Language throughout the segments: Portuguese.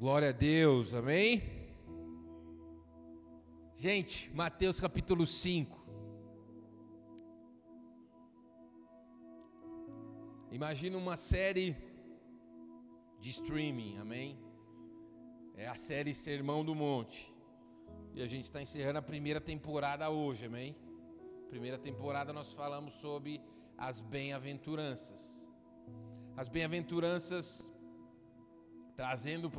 Glória a Deus, amém? Gente, Mateus capítulo 5. Imagina uma série de streaming, amém? É a série Sermão do Monte. E a gente está encerrando a primeira temporada hoje, amém? Primeira temporada nós falamos sobre as bem-aventuranças. As bem-aventuranças trazendo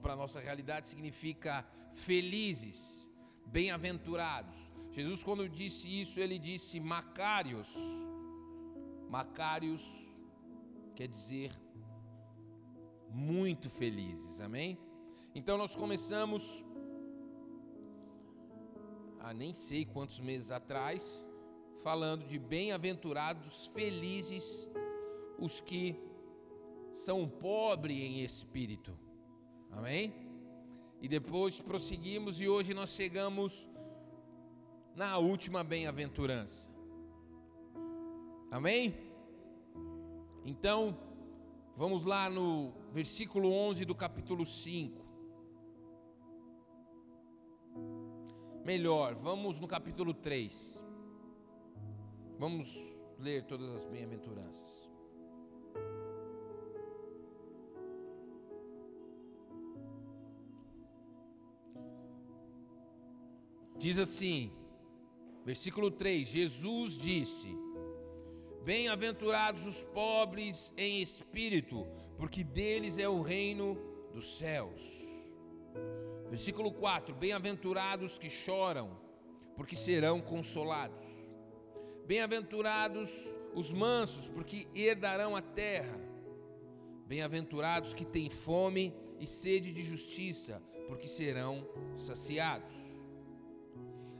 para a nossa realidade significa felizes, bem-aventurados. Jesus quando disse isso, ele disse macários. Macários quer dizer muito felizes. Amém? Então nós começamos há nem sei quantos meses atrás falando de bem-aventurados, felizes os que são pobres em espírito. Amém? E depois prosseguimos e hoje nós chegamos na última bem-aventurança. Amém? Então, vamos lá no versículo 11 do capítulo 5. Melhor, vamos no capítulo 3. Vamos ler todas as bem-aventuranças. Diz assim, versículo 3: Jesus disse: Bem-aventurados os pobres em espírito, porque deles é o reino dos céus. Versículo 4: Bem-aventurados que choram, porque serão consolados. Bem-aventurados os mansos, porque herdarão a terra. Bem-aventurados que têm fome e sede de justiça, porque serão saciados.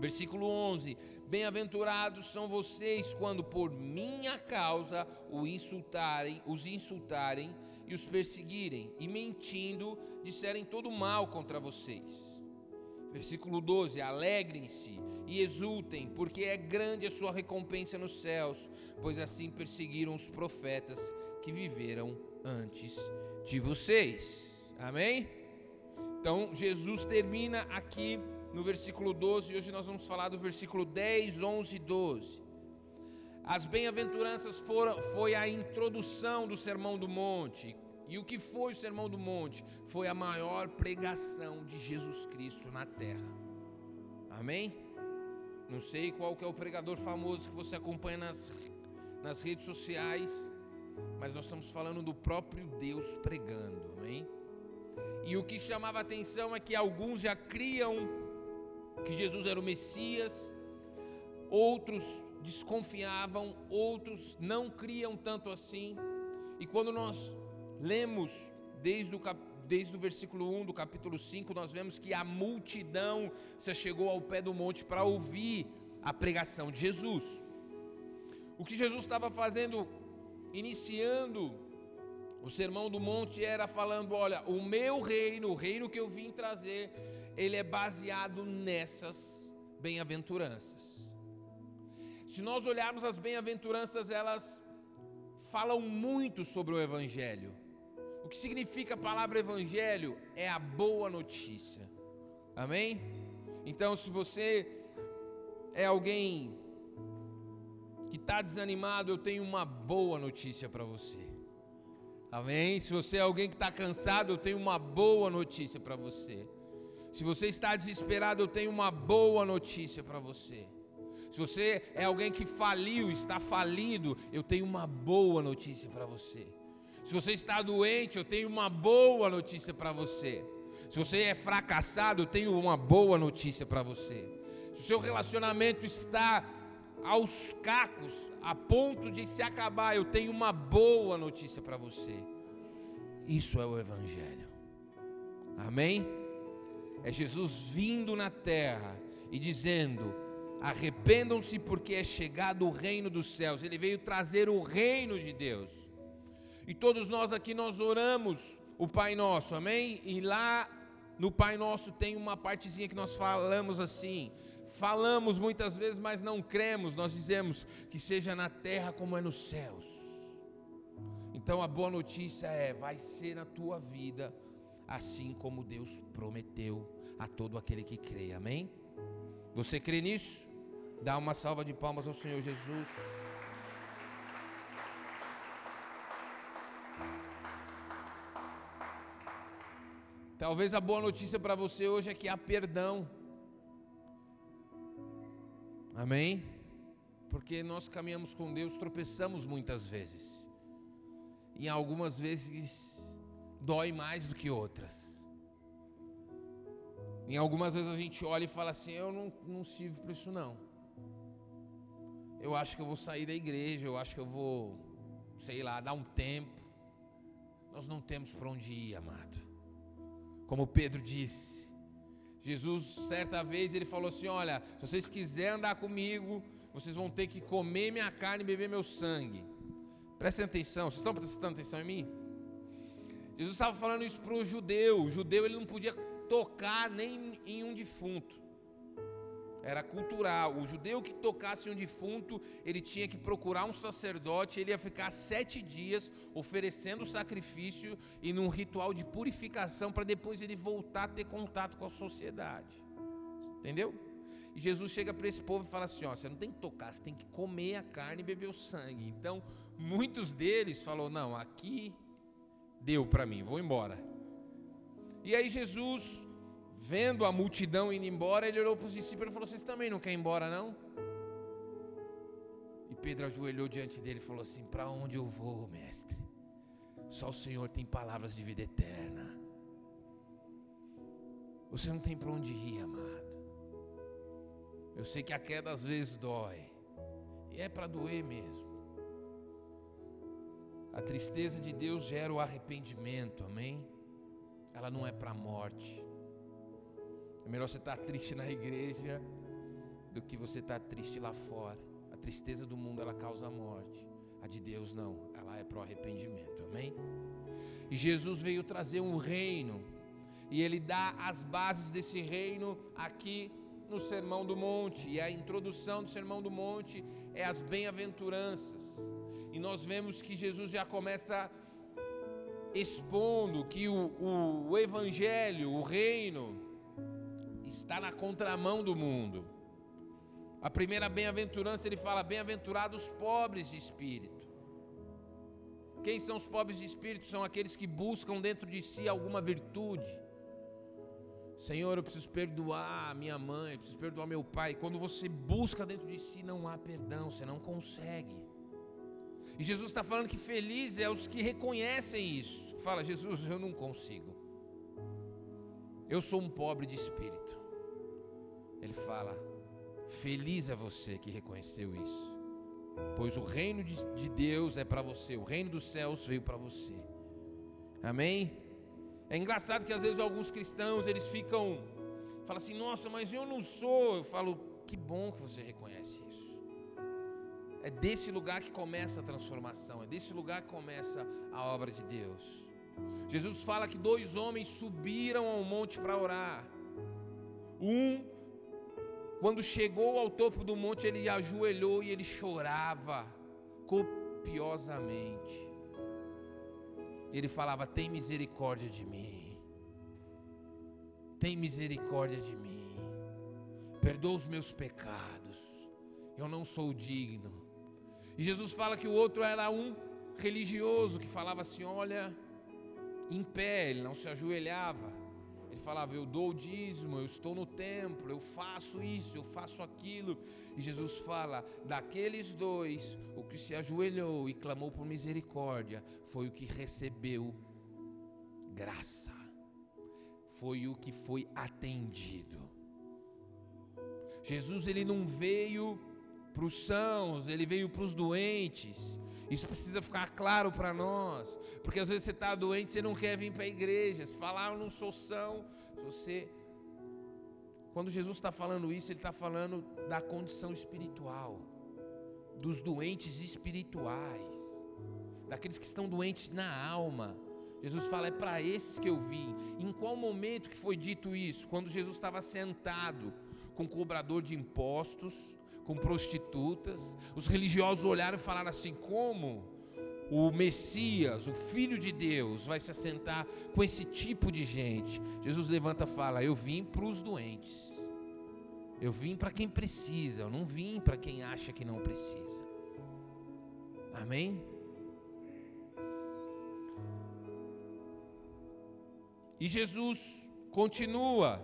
Versículo 11: Bem-aventurados são vocês quando por minha causa o insultarem, os insultarem e os perseguirem, e mentindo disserem todo mal contra vocês. Versículo 12: Alegrem-se e exultem, porque é grande a sua recompensa nos céus, pois assim perseguiram os profetas que viveram antes de vocês. Amém? Então Jesus termina aqui no versículo 12, e hoje nós vamos falar do versículo 10, 11 e 12. As bem-aventuranças foram foi a introdução do Sermão do Monte. E o que foi o Sermão do Monte? Foi a maior pregação de Jesus Cristo na terra. Amém? Não sei qual que é o pregador famoso que você acompanha nas, nas redes sociais, mas nós estamos falando do próprio Deus pregando, amém? E o que chamava atenção é que alguns já criam que Jesus era o Messias, outros desconfiavam, outros não criam tanto assim. E quando nós lemos desde o, desde o versículo 1 do capítulo 5, nós vemos que a multidão se chegou ao pé do monte para ouvir a pregação de Jesus. O que Jesus estava fazendo, iniciando o sermão do monte, era falando: olha, o meu reino, o reino que eu vim trazer, ele é baseado nessas bem-aventuranças. Se nós olharmos as bem-aventuranças, elas falam muito sobre o Evangelho. O que significa a palavra Evangelho? É a boa notícia. Amém? Então, se você é alguém que está desanimado, eu tenho uma boa notícia para você. Amém? Se você é alguém que está cansado, eu tenho uma boa notícia para você. Se você está desesperado, eu tenho uma boa notícia para você. Se você é alguém que faliu, está falido, eu tenho uma boa notícia para você. Se você está doente, eu tenho uma boa notícia para você. Se você é fracassado, eu tenho uma boa notícia para você. Se o seu relacionamento está aos cacos, a ponto de se acabar, eu tenho uma boa notícia para você. Isso é o Evangelho. Amém? É Jesus vindo na terra e dizendo: Arrependam-se, porque é chegado o reino dos céus. Ele veio trazer o reino de Deus. E todos nós aqui nós oramos o Pai Nosso, amém? E lá no Pai Nosso tem uma partezinha que nós falamos assim: falamos muitas vezes, mas não cremos. Nós dizemos que seja na terra como é nos céus. Então a boa notícia é: vai ser na tua vida, assim como Deus prometeu a todo aquele que crê, amém? Você crê nisso? Dá uma salva de palmas ao Senhor Jesus. Talvez a boa notícia para você hoje é que há perdão. Amém? Porque nós caminhamos com Deus, tropeçamos muitas vezes. E algumas vezes dói mais do que outras. Em algumas vezes a gente olha e fala assim: Eu não, não sirvo para isso, não. Eu acho que eu vou sair da igreja, eu acho que eu vou, sei lá, dar um tempo. Nós não temos para onde ir, amado. Como Pedro disse, Jesus, certa vez, ele falou assim: Olha, se vocês quiserem andar comigo, vocês vão ter que comer minha carne e beber meu sangue. Prestem atenção, vocês estão prestando atenção em mim? Jesus estava falando isso para o judeu. O judeu ele não podia tocar nem em um defunto. Era cultural. O judeu que tocasse um defunto, ele tinha que procurar um sacerdote. Ele ia ficar sete dias oferecendo sacrifício e num ritual de purificação para depois ele voltar a ter contato com a sociedade. Entendeu? E Jesus chega para esse povo e fala assim: ó, você não tem que tocar, você tem que comer a carne e beber o sangue. Então, muitos deles falou: não, aqui deu para mim, vou embora. E aí Jesus vendo a multidão indo embora, ele olhou para os discípulos e falou: Vocês também não querem ir embora, não? E Pedro ajoelhou diante dele e falou assim: Para onde eu vou, mestre? Só o Senhor tem palavras de vida eterna. Você não tem para onde ir, amado. Eu sei que a queda às vezes dói, e é para doer mesmo. A tristeza de Deus gera o arrependimento, amém? Ela não é para a morte. É melhor você estar triste na igreja do que você estar triste lá fora. A tristeza do mundo ela causa a morte. A de Deus não, ela é para o arrependimento. Amém? E Jesus veio trazer um reino. E ele dá as bases desse reino aqui no Sermão do Monte. E a introdução do Sermão do Monte é as bem-aventuranças. E nós vemos que Jesus já começa expondo que o, o, o Evangelho, o reino, está na contramão do mundo. A primeira bem-aventurança ele fala: bem-aventurados pobres de espírito. Quem são os pobres de espírito? São aqueles que buscam dentro de si alguma virtude. Senhor, eu preciso perdoar minha mãe, preciso perdoar meu pai. Quando você busca dentro de si, não há perdão, você não consegue. E Jesus está falando que feliz é os que reconhecem isso. Fala, Jesus, eu não consigo. Eu sou um pobre de espírito. Ele fala: Feliz é você que reconheceu isso, pois o reino de, de Deus é para você, o reino dos céus veio para você. Amém? É engraçado que às vezes alguns cristãos eles ficam, falam assim: Nossa, mas eu não sou. Eu falo: Que bom que você reconhece isso. É desse lugar que começa a transformação, é desse lugar que começa a obra de Deus. Jesus fala que dois homens subiram ao monte para orar. Um quando chegou ao topo do monte, ele ajoelhou e ele chorava copiosamente. Ele falava: Tem misericórdia de mim. Tem misericórdia de mim. Perdoa os meus pecados. Eu não sou digno. E Jesus fala que o outro era um religioso que falava assim: Olha, em pé, ele não se ajoelhava. Ele falava: Eu dou o dízimo, eu estou no templo, eu faço isso, eu faço aquilo. E Jesus fala: Daqueles dois, o que se ajoelhou e clamou por misericórdia foi o que recebeu graça, foi o que foi atendido. Jesus ele não veio para os sãos, ele veio para os doentes. Isso precisa ficar claro para nós, porque às vezes você está doente, você não quer vir para a igreja. Se falar, eu não sou são, você Quando Jesus está falando isso, ele está falando da condição espiritual, dos doentes espirituais, daqueles que estão doentes na alma. Jesus fala: é para esses que eu vim. Em qual momento que foi dito isso? Quando Jesus estava sentado com cobrador de impostos, com prostitutas. Os religiosos olharam e falaram assim: como o Messias, o Filho de Deus, vai se assentar com esse tipo de gente? Jesus levanta e fala: Eu vim para os doentes. Eu vim para quem precisa, eu não vim para quem acha que não precisa. Amém? E Jesus continua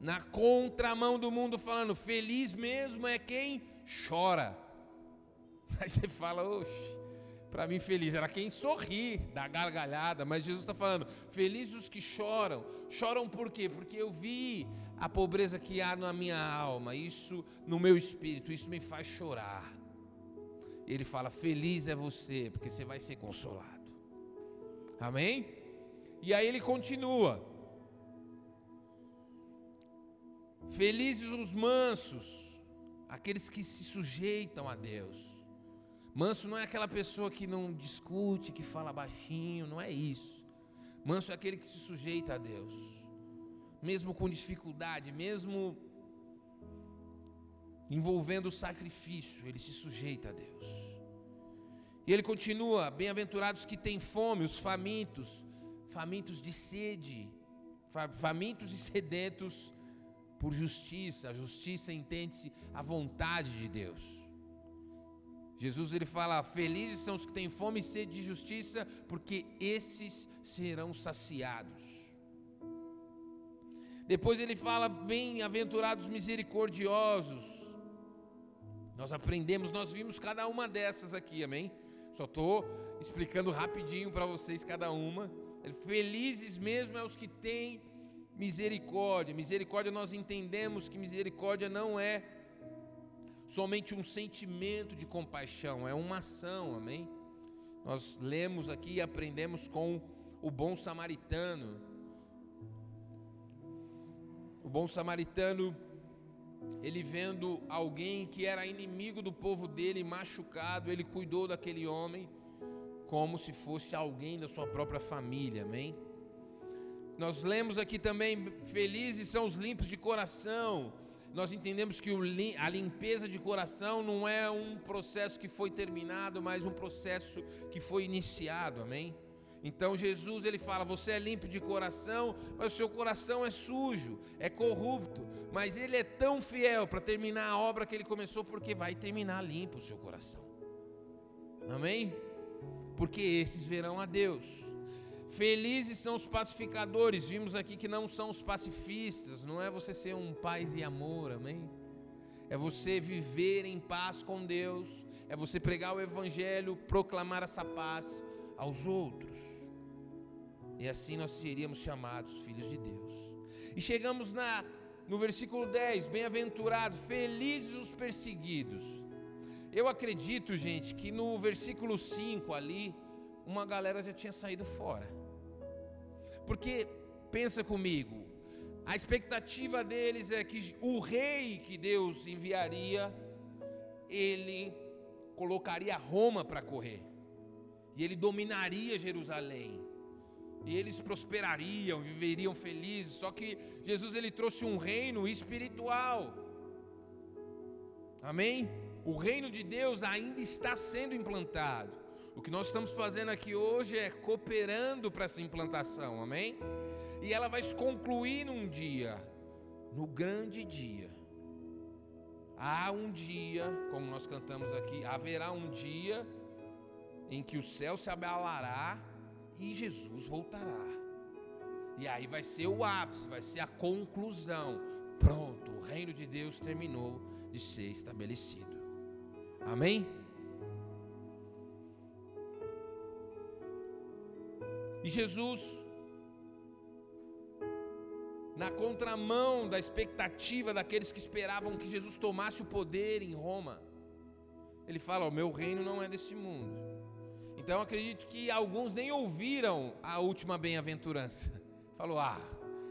na contramão do mundo, falando: feliz mesmo é quem chora. Aí você fala, oxe, para mim feliz era quem sorri, dá gargalhada, mas Jesus está falando: felizes os que choram. Choram por quê? Porque eu vi a pobreza que há na minha alma, isso no meu espírito, isso me faz chorar. Ele fala: feliz é você, porque você vai ser consolado. Amém? E aí ele continua. Felizes os mansos, aqueles que se sujeitam a Deus. Manso não é aquela pessoa que não discute, que fala baixinho, não é isso. Manso é aquele que se sujeita a Deus, mesmo com dificuldade, mesmo envolvendo o sacrifício, ele se sujeita a Deus. E ele continua: bem-aventurados que têm fome, os famintos, famintos de sede, famintos e sedentos por justiça. A justiça entende-se a vontade de Deus. Jesus ele fala: Felizes são os que têm fome e sede de justiça, porque esses serão saciados. Depois ele fala: Bem-aventurados misericordiosos. Nós aprendemos, nós vimos cada uma dessas aqui, amém? Só estou explicando rapidinho para vocês cada uma. Felizes mesmo é os que têm misericórdia. Misericórdia nós entendemos que misericórdia não é somente um sentimento de compaixão, é uma ação, amém? Nós lemos aqui e aprendemos com o bom samaritano. O bom samaritano, ele vendo alguém que era inimigo do povo dele machucado, ele cuidou daquele homem como se fosse alguém da sua própria família, amém? Nós lemos aqui também: felizes são os limpos de coração. Nós entendemos que a limpeza de coração não é um processo que foi terminado, mas um processo que foi iniciado, amém? Então Jesus ele fala: você é limpo de coração, mas o seu coração é sujo, é corrupto. Mas ele é tão fiel para terminar a obra que ele começou, porque vai terminar limpo o seu coração. Amém? Porque esses verão a Deus. Felizes são os pacificadores. Vimos aqui que não são os pacifistas. Não é você ser um paz e amor, amém? É você viver em paz com Deus. É você pregar o Evangelho, proclamar essa paz aos outros. E assim nós seríamos chamados filhos de Deus. E chegamos na, no versículo 10: Bem-aventurados, felizes os perseguidos. Eu acredito, gente, que no versículo 5 ali, uma galera já tinha saído fora. Porque pensa comigo, a expectativa deles é que o rei que Deus enviaria, ele colocaria Roma para correr. E ele dominaria Jerusalém. E eles prosperariam, viveriam felizes. Só que Jesus ele trouxe um reino espiritual. Amém? O reino de Deus ainda está sendo implantado. O que nós estamos fazendo aqui hoje é cooperando para essa implantação, amém? E ela vai se concluir num dia, no grande dia. Há um dia, como nós cantamos aqui, haverá um dia em que o céu se abalará e Jesus voltará. E aí vai ser o ápice, vai ser a conclusão. Pronto, o reino de Deus terminou de ser estabelecido. Amém? E Jesus, na contramão da expectativa daqueles que esperavam que Jesus tomasse o poder em Roma, ele fala: O meu reino não é desse mundo. Então acredito que alguns nem ouviram a última bem-aventurança. Falou: Ah,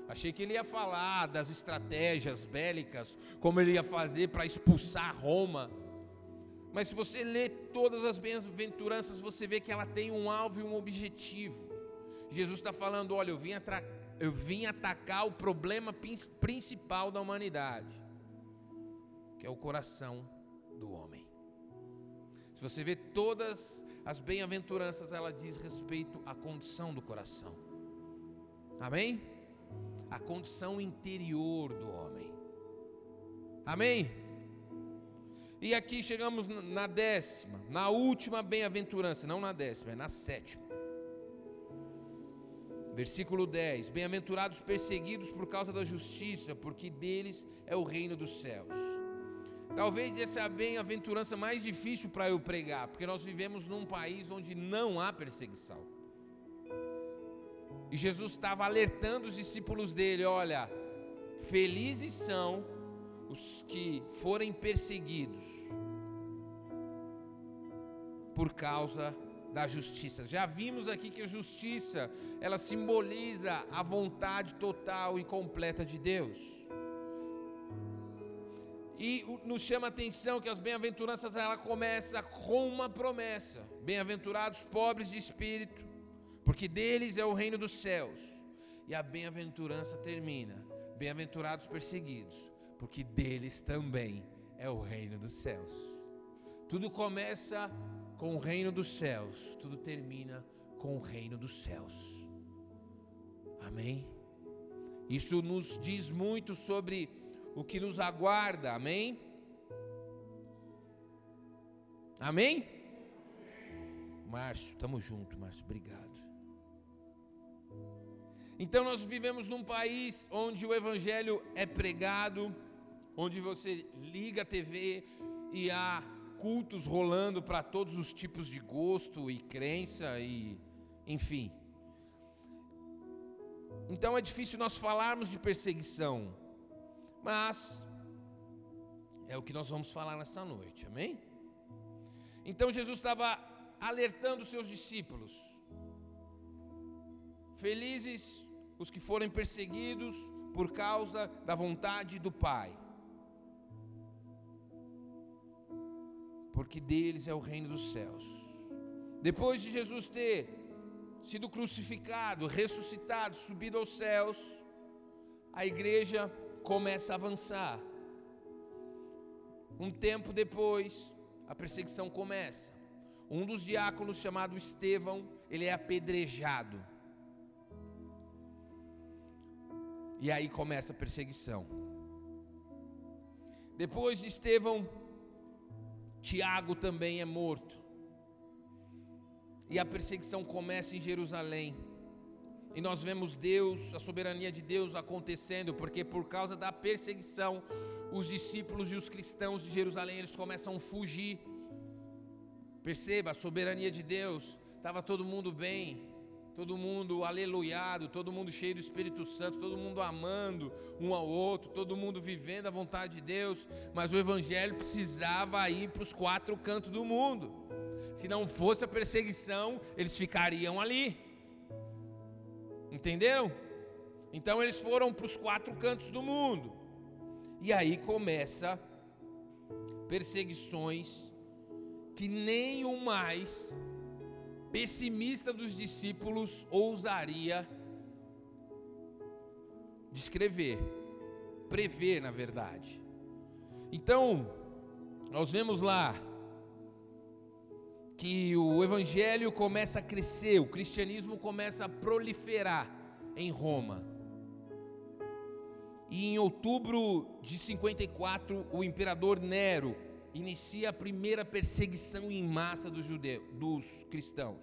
Achei que ele ia falar das estratégias bélicas, como ele ia fazer para expulsar Roma. Mas se você lê todas as bem-aventuranças, você vê que ela tem um alvo e um objetivo. Jesus está falando: olha, eu vim, eu vim atacar o problema principal da humanidade, que é o coração do homem. Se você vê todas as bem-aventuranças, ela diz respeito à condição do coração. Amém? A condição interior do homem. Amém? E aqui chegamos na décima, na última bem-aventurança, não na décima, é na sétima. Versículo 10: Bem-aventurados perseguidos por causa da justiça, porque deles é o reino dos céus. Talvez essa é a bem-aventurança mais difícil para eu pregar, porque nós vivemos num país onde não há perseguição. E Jesus estava alertando os discípulos dele: olha, felizes são os que forem perseguidos por causa da justiça. Já vimos aqui que a justiça, ela simboliza a vontade total e completa de Deus. E nos chama a atenção que as bem-aventuranças ela começa com uma promessa: Bem-aventurados pobres de espírito, porque deles é o reino dos céus. E a bem-aventurança termina: Bem-aventurados perseguidos, porque deles também é o reino dos céus. Tudo começa com o reino dos céus, tudo termina com o reino dos céus. Amém? Isso nos diz muito sobre o que nos aguarda. Amém? Amém? Márcio, estamos juntos, Márcio, obrigado. Então nós vivemos num país onde o evangelho é pregado, onde você liga a TV e há cultos rolando para todos os tipos de gosto e crença e enfim. Então é difícil nós falarmos de perseguição. Mas é o que nós vamos falar nessa noite, amém? Então Jesus estava alertando os seus discípulos: Felizes os que forem perseguidos por causa da vontade do Pai, porque deles é o reino dos céus. Depois de Jesus ter sido crucificado, ressuscitado, subido aos céus, a igreja começa a avançar. Um tempo depois, a perseguição começa. Um dos diáconos, chamado Estevão, ele é apedrejado. E aí começa a perseguição. Depois de Estevão, Tiago também é morto. E a perseguição começa em Jerusalém. E nós vemos Deus, a soberania de Deus acontecendo, porque por causa da perseguição, os discípulos e os cristãos de Jerusalém, eles começam a fugir. Perceba a soberania de Deus. Estava todo mundo bem, todo mundo aleluiado, todo mundo cheio do Espírito Santo, todo mundo amando um ao outro, todo mundo vivendo a vontade de Deus, mas o evangelho precisava ir para os quatro cantos do mundo. Se não fosse a perseguição, eles ficariam ali. Entenderam? Então eles foram para os quatro cantos do mundo. E aí começa perseguições que nem o mais pessimista dos discípulos ousaria descrever, prever, na verdade. Então, nós vemos lá que o evangelho começa a crescer, o cristianismo começa a proliferar em Roma. E em outubro de 54, o imperador Nero inicia a primeira perseguição em massa dos judeus, dos cristãos.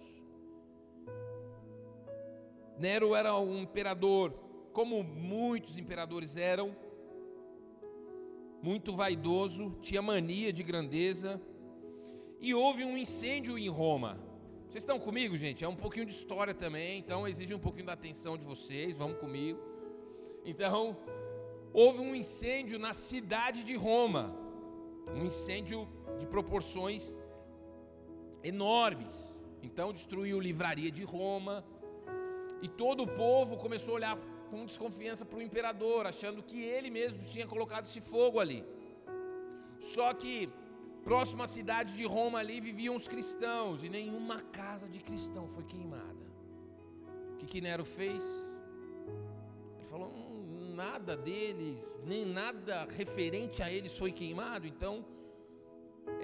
Nero era um imperador, como muitos imperadores eram, muito vaidoso, tinha mania de grandeza, e houve um incêndio em Roma. Vocês estão comigo, gente? É um pouquinho de história também, então exige um pouquinho da atenção de vocês. Vamos comigo. Então, houve um incêndio na cidade de Roma, um incêndio de proporções enormes. Então, destruiu a livraria de Roma, e todo o povo começou a olhar com desconfiança para o imperador, achando que ele mesmo tinha colocado esse fogo ali. Só que próximo à cidade de Roma ali viviam os cristãos e nenhuma casa de cristão foi queimada. O que, que Nero fez? Ele falou: hum, nada deles, nem nada referente a eles foi queimado, então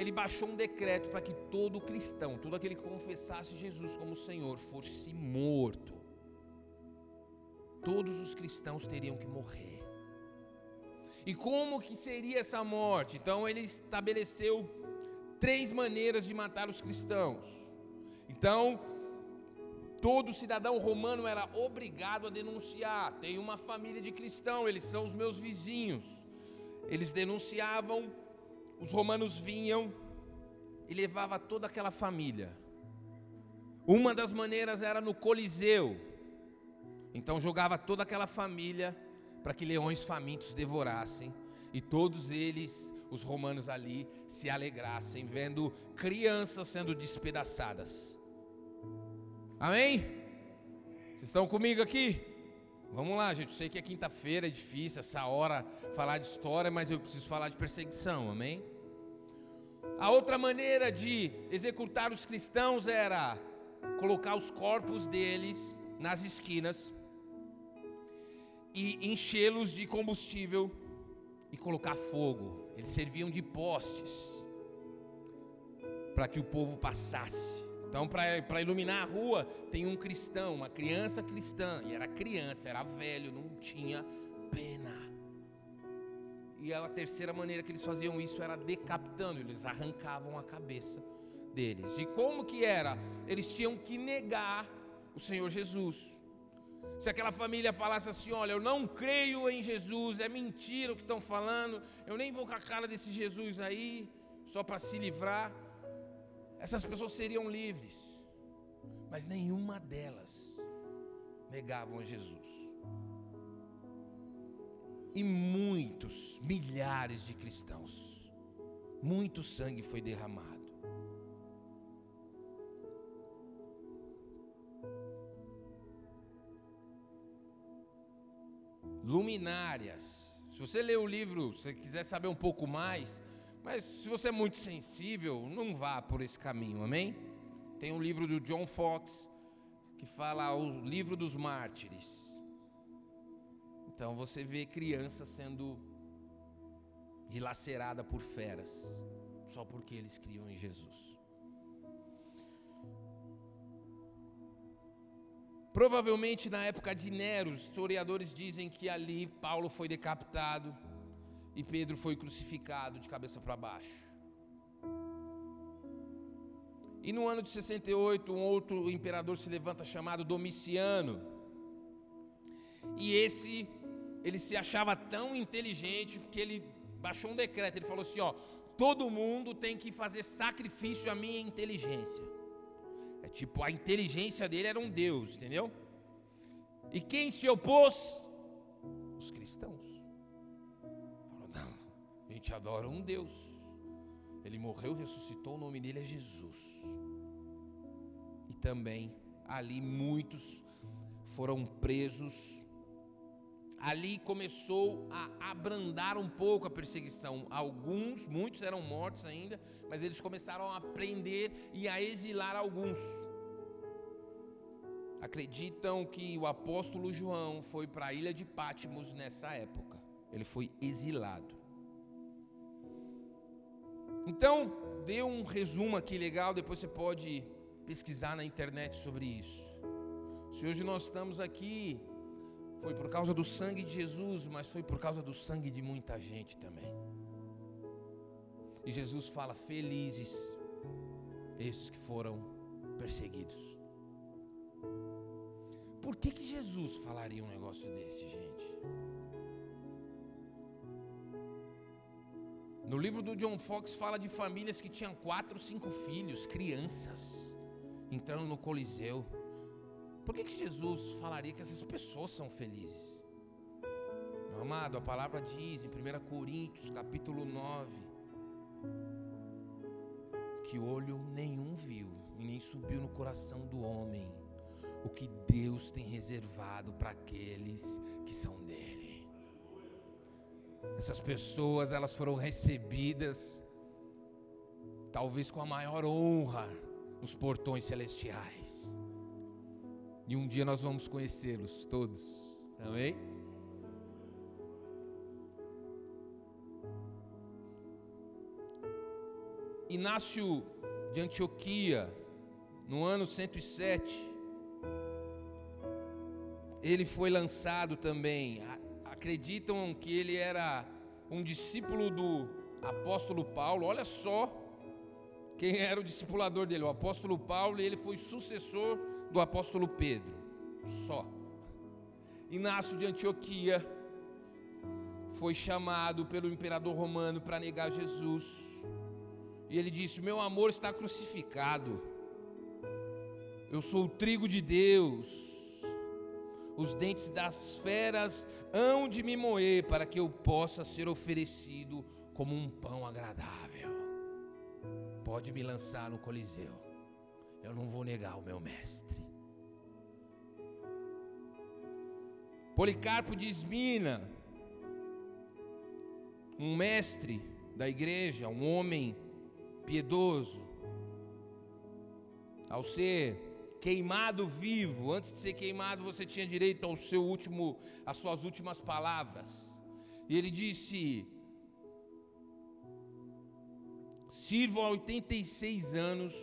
ele baixou um decreto para que todo cristão, todo aquele que confessasse Jesus como Senhor, fosse morto. Todos os cristãos teriam que morrer. E como que seria essa morte? Então ele estabeleceu três maneiras de matar os cristãos. Então, todo cidadão romano era obrigado a denunciar. Tem uma família de cristão, eles são os meus vizinhos. Eles denunciavam os romanos vinham e levava toda aquela família. Uma das maneiras era no Coliseu. Então jogava toda aquela família para que leões famintos devorassem e todos eles, os romanos ali, se alegrassem vendo crianças sendo despedaçadas. Amém? Vocês estão comigo aqui? Vamos lá, gente. Eu sei que é quinta-feira, é difícil essa hora falar de história, mas eu preciso falar de perseguição, amém? A outra maneira de executar os cristãos era colocar os corpos deles nas esquinas e enchê-los de combustível e colocar fogo. Eles serviam de postes para que o povo passasse. Então, para iluminar a rua, tem um cristão, uma criança cristã, e era criança, era velho, não tinha pena. E a terceira maneira que eles faziam isso era decapitando, eles arrancavam a cabeça deles. E como que era? Eles tinham que negar o Senhor Jesus. Se aquela família falasse assim: Olha, eu não creio em Jesus, é mentira o que estão falando, eu nem vou com a cara desse Jesus aí, só para se livrar essas pessoas seriam livres, mas nenhuma delas negavam a Jesus. E muitos, milhares de cristãos, muito sangue foi derramado. Luminárias. Se você ler o livro, se quiser saber um pouco mais, mas se você é muito sensível, não vá por esse caminho, amém? Tem um livro do John Fox que fala o livro dos mártires. Então você vê criança sendo dilacerada por feras, só porque eles criam em Jesus. Provavelmente na época de Nero, historiadores dizem que ali Paulo foi decapitado e Pedro foi crucificado de cabeça para baixo. E no ano de 68, um outro imperador se levanta chamado Domiciano. E esse, ele se achava tão inteligente que ele baixou um decreto. Ele falou assim: ó, todo mundo tem que fazer sacrifício à minha inteligência. É tipo, a inteligência dele era um Deus, entendeu? E quem se opôs? Os cristãos gente adora um Deus. Ele morreu, ressuscitou, o nome dele é Jesus. E também ali muitos foram presos. Ali começou a abrandar um pouco a perseguição. Alguns, muitos eram mortos ainda, mas eles começaram a prender e a exilar alguns. Acreditam que o apóstolo João foi para a ilha de Patmos nessa época. Ele foi exilado. Então, dê um resumo aqui legal, depois você pode pesquisar na internet sobre isso. Se hoje nós estamos aqui, foi por causa do sangue de Jesus, mas foi por causa do sangue de muita gente também. E Jesus fala: Felizes esses que foram perseguidos. Por que, que Jesus falaria um negócio desse, gente? No livro do John Fox fala de famílias que tinham quatro, cinco filhos, crianças, entrando no Coliseu. Por que, que Jesus falaria que essas pessoas são felizes? Meu amado, a palavra diz em 1 Coríntios, capítulo 9, que olho nenhum viu e nem subiu no coração do homem o que Deus tem reservado para aqueles que são dele. Essas pessoas, elas foram recebidas talvez com a maior honra nos portões celestiais. E um dia nós vamos conhecê-los todos. Amém? Inácio de Antioquia, no ano 107, ele foi lançado também. Acreditam que ele era um discípulo do apóstolo Paulo. Olha só quem era o discipulador dele? O apóstolo Paulo, e ele foi sucessor do apóstolo Pedro. Só. Inácio de Antioquia foi chamado pelo imperador romano para negar Jesus. E ele disse: Meu amor está crucificado. Eu sou o trigo de Deus. Os dentes das feras hão de me moer para que eu possa ser oferecido como um pão agradável pode me lançar no Coliseu. Eu não vou negar o meu mestre. Policarpo de Esmina, um mestre da igreja, um homem piedoso, ao ser queimado vivo, antes de ser queimado, você tinha direito ao seu último, às suas últimas palavras. E ele disse: Sirvo há 86 anos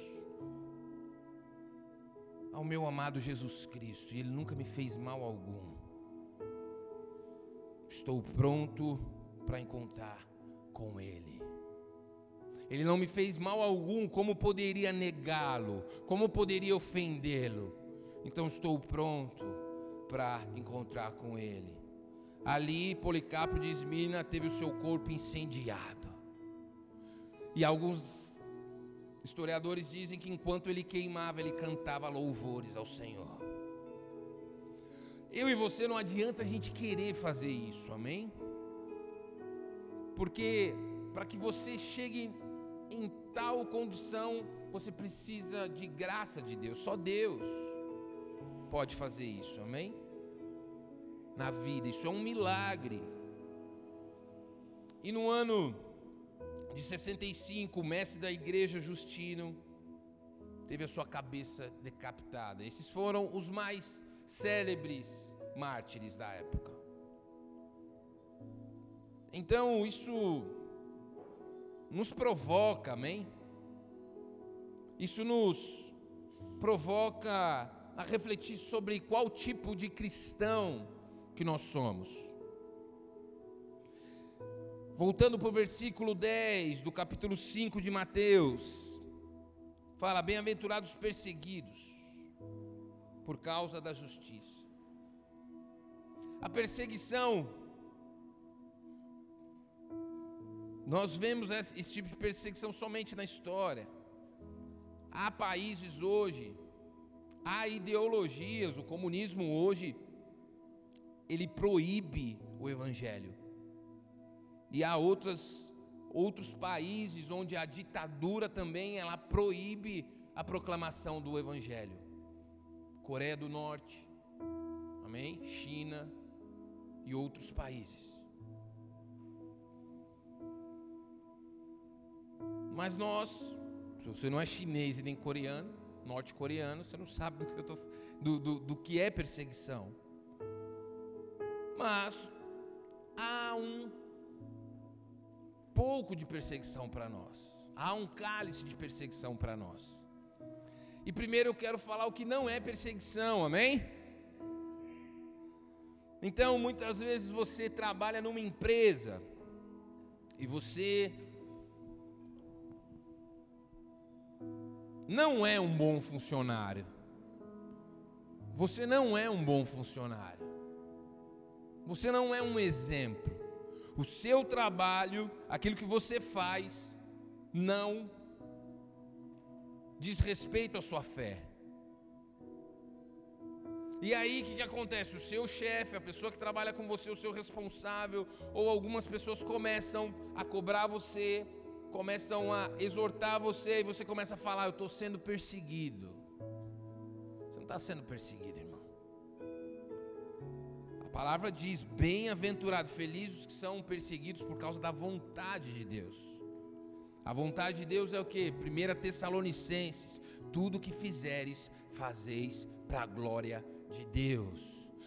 ao meu amado Jesus Cristo, e Ele nunca me fez mal algum. Estou pronto para encontrar com Ele. Ele não me fez mal algum, como poderia negá-lo? Como poderia ofendê-lo? Então estou pronto para encontrar com Ele. Ali, Policarpo de Esmina teve o seu corpo incendiado. E alguns historiadores dizem que enquanto ele queimava, ele cantava louvores ao Senhor. Eu e você não adianta a gente querer fazer isso, amém? Porque para que você chegue em tal condição, você precisa de graça de Deus, só Deus pode fazer isso, amém? Na vida, isso é um milagre. E no ano de 65, o mestre da igreja Justino teve a sua cabeça decapitada. Esses foram os mais célebres mártires da época. Então, isso nos provoca, amém? Isso nos provoca a refletir sobre qual tipo de cristão que nós somos. Voltando para o versículo 10 do capítulo 5 de Mateus, fala: Bem-aventurados os perseguidos por causa da justiça. A perseguição, nós vemos esse, tipo de perseguição somente na história. Há países hoje, há ideologias, o comunismo hoje, ele proíbe o evangelho. E há outras, outros países onde a ditadura também ela proíbe a proclamação do evangelho. Coreia do Norte, amém? China e outros países. Mas nós, se você não é chinês e nem coreano, norte-coreano, você não sabe do que, tô, do, do, do que é perseguição. Mas há um pouco de perseguição para nós. Há um cálice de perseguição para nós. E primeiro eu quero falar o que não é perseguição, amém? Então, muitas vezes você trabalha numa empresa e você não é um bom funcionário. Você não é um bom funcionário. Você não é um exemplo o seu trabalho, aquilo que você faz, não diz respeito à sua fé. E aí o que, que acontece? O seu chefe, a pessoa que trabalha com você, o seu responsável, ou algumas pessoas começam a cobrar você, começam a exortar você, e você começa a falar: Eu estou sendo perseguido. Você não está sendo perseguido, irmão. A palavra diz: bem-aventurado, felizes os que são perseguidos por causa da vontade de Deus. A vontade de Deus é o que? 1 Tessalonicenses: tudo que fizeres, fazeis para a glória de Deus.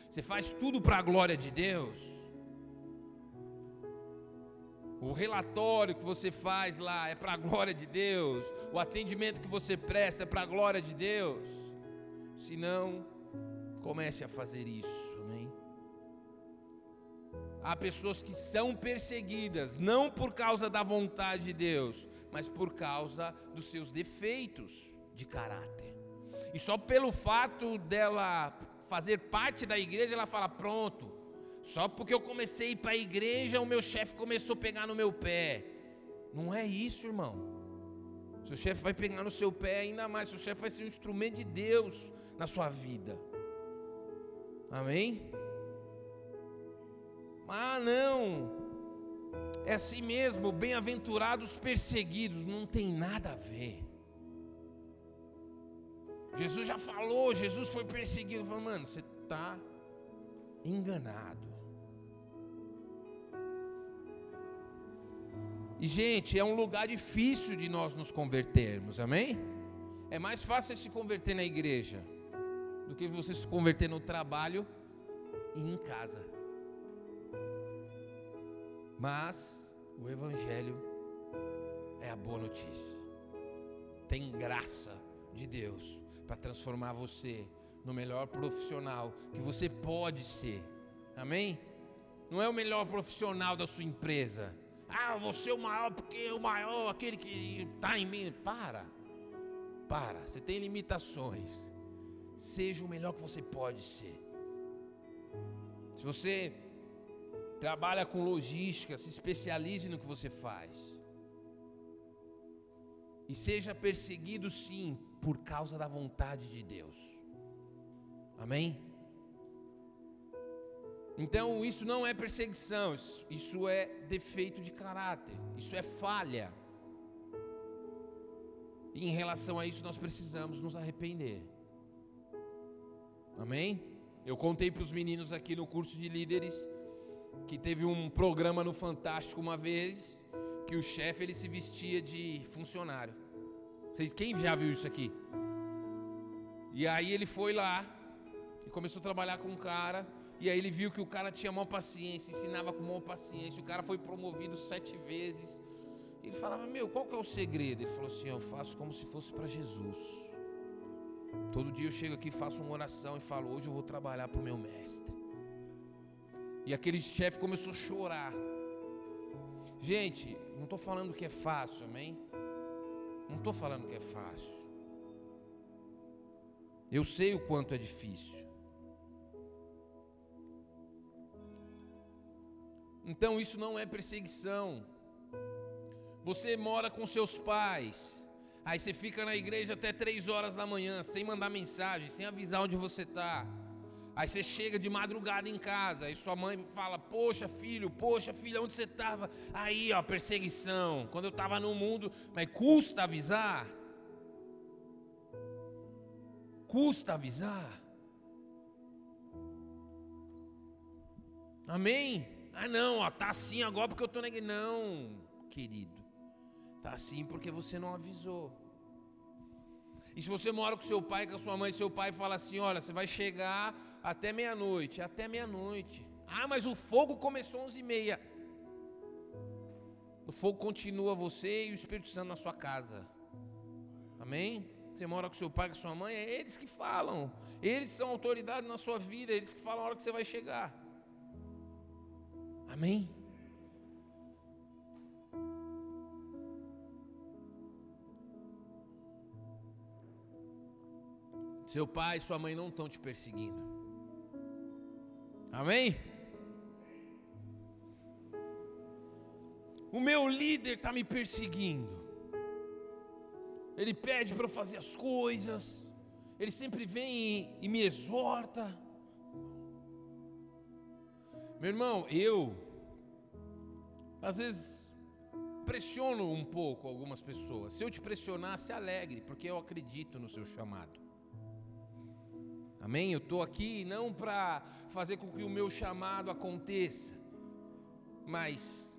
Você faz tudo para a glória de Deus. O relatório que você faz lá é para a glória de Deus. O atendimento que você presta é para a glória de Deus. Se não, comece a fazer isso. Amém? Há pessoas que são perseguidas não por causa da vontade de Deus, mas por causa dos seus defeitos de caráter. E só pelo fato dela fazer parte da igreja, ela fala: pronto, só porque eu comecei a ir para a igreja, o meu chefe começou a pegar no meu pé. Não é isso, irmão. Seu chefe vai pegar no seu pé ainda mais. Seu chefe vai ser um instrumento de Deus na sua vida. Amém? Ah, não. É assim mesmo. Bem-aventurados perseguidos. Não tem nada a ver. Jesus já falou. Jesus foi perseguido. Falou, mano, você está enganado. E, gente, é um lugar difícil de nós nos convertermos, amém? É mais fácil se converter na igreja do que você se converter no trabalho e em casa. Mas o Evangelho é a boa notícia. Tem graça de Deus para transformar você no melhor profissional que você pode ser. Amém? Não é o melhor profissional da sua empresa ah, você é o maior porque é o maior, aquele que está em mim. Para, para, você tem limitações. Seja o melhor que você pode ser. Se você trabalha com logística, se especialize no que você faz. E seja perseguido sim, por causa da vontade de Deus. Amém? Então, isso não é perseguição, isso é defeito de caráter, isso é falha. E em relação a isso, nós precisamos nos arrepender. Amém? Eu contei para os meninos aqui no curso de líderes que teve um programa no Fantástico uma vez que o chefe ele se vestia de funcionário. Vocês, quem já viu isso aqui? E aí ele foi lá e começou a trabalhar com um cara e aí ele viu que o cara tinha maior paciência, ensinava com maior paciência. O cara foi promovido sete vezes. Ele falava: Meu, qual que é o segredo? Ele falou assim: Eu faço como se fosse para Jesus. Todo dia eu chego aqui, faço uma oração e falo: Hoje eu vou trabalhar para o meu mestre. E aquele chefe começou a chorar. Gente, não estou falando que é fácil, amém? Não estou falando que é fácil. Eu sei o quanto é difícil. Então isso não é perseguição. Você mora com seus pais, aí você fica na igreja até três horas da manhã, sem mandar mensagem, sem avisar onde você está. Aí você chega de madrugada em casa, aí sua mãe fala: Poxa, filho, poxa, filha, onde você estava? Aí, ó, perseguição. Quando eu estava no mundo, mas custa avisar? Custa avisar? Amém? Ah, não, ó, tá assim agora porque eu estou na igreja. Não, querido. Tá assim porque você não avisou. E se você mora com seu pai, com a sua mãe, seu pai fala assim: olha, você vai chegar até meia-noite. Até meia-noite. Ah, mas o fogo começou às 11h30. O fogo continua você e o Espírito Santo na sua casa. Amém? Você mora com seu pai, com sua mãe, é eles que falam. Eles são autoridade na sua vida, eles que falam a hora que você vai chegar. Amém? Seu pai e sua mãe não estão te perseguindo. Amém? O meu líder está me perseguindo. Ele pede para eu fazer as coisas. Ele sempre vem e, e me exorta. Meu irmão, eu às vezes pressiono um pouco algumas pessoas. Se eu te pressionar, se alegre, porque eu acredito no seu chamado. Amém? Eu estou aqui não para fazer com que o meu chamado aconteça, mas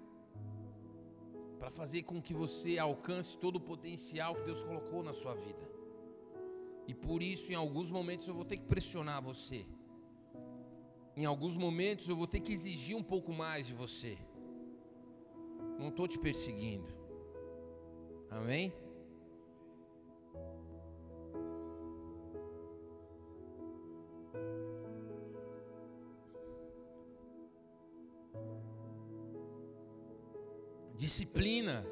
para fazer com que você alcance todo o potencial que Deus colocou na sua vida. E por isso, em alguns momentos, eu vou ter que pressionar você. Em alguns momentos, eu vou ter que exigir um pouco mais de você. Não estou te perseguindo. Amém? Disciplina.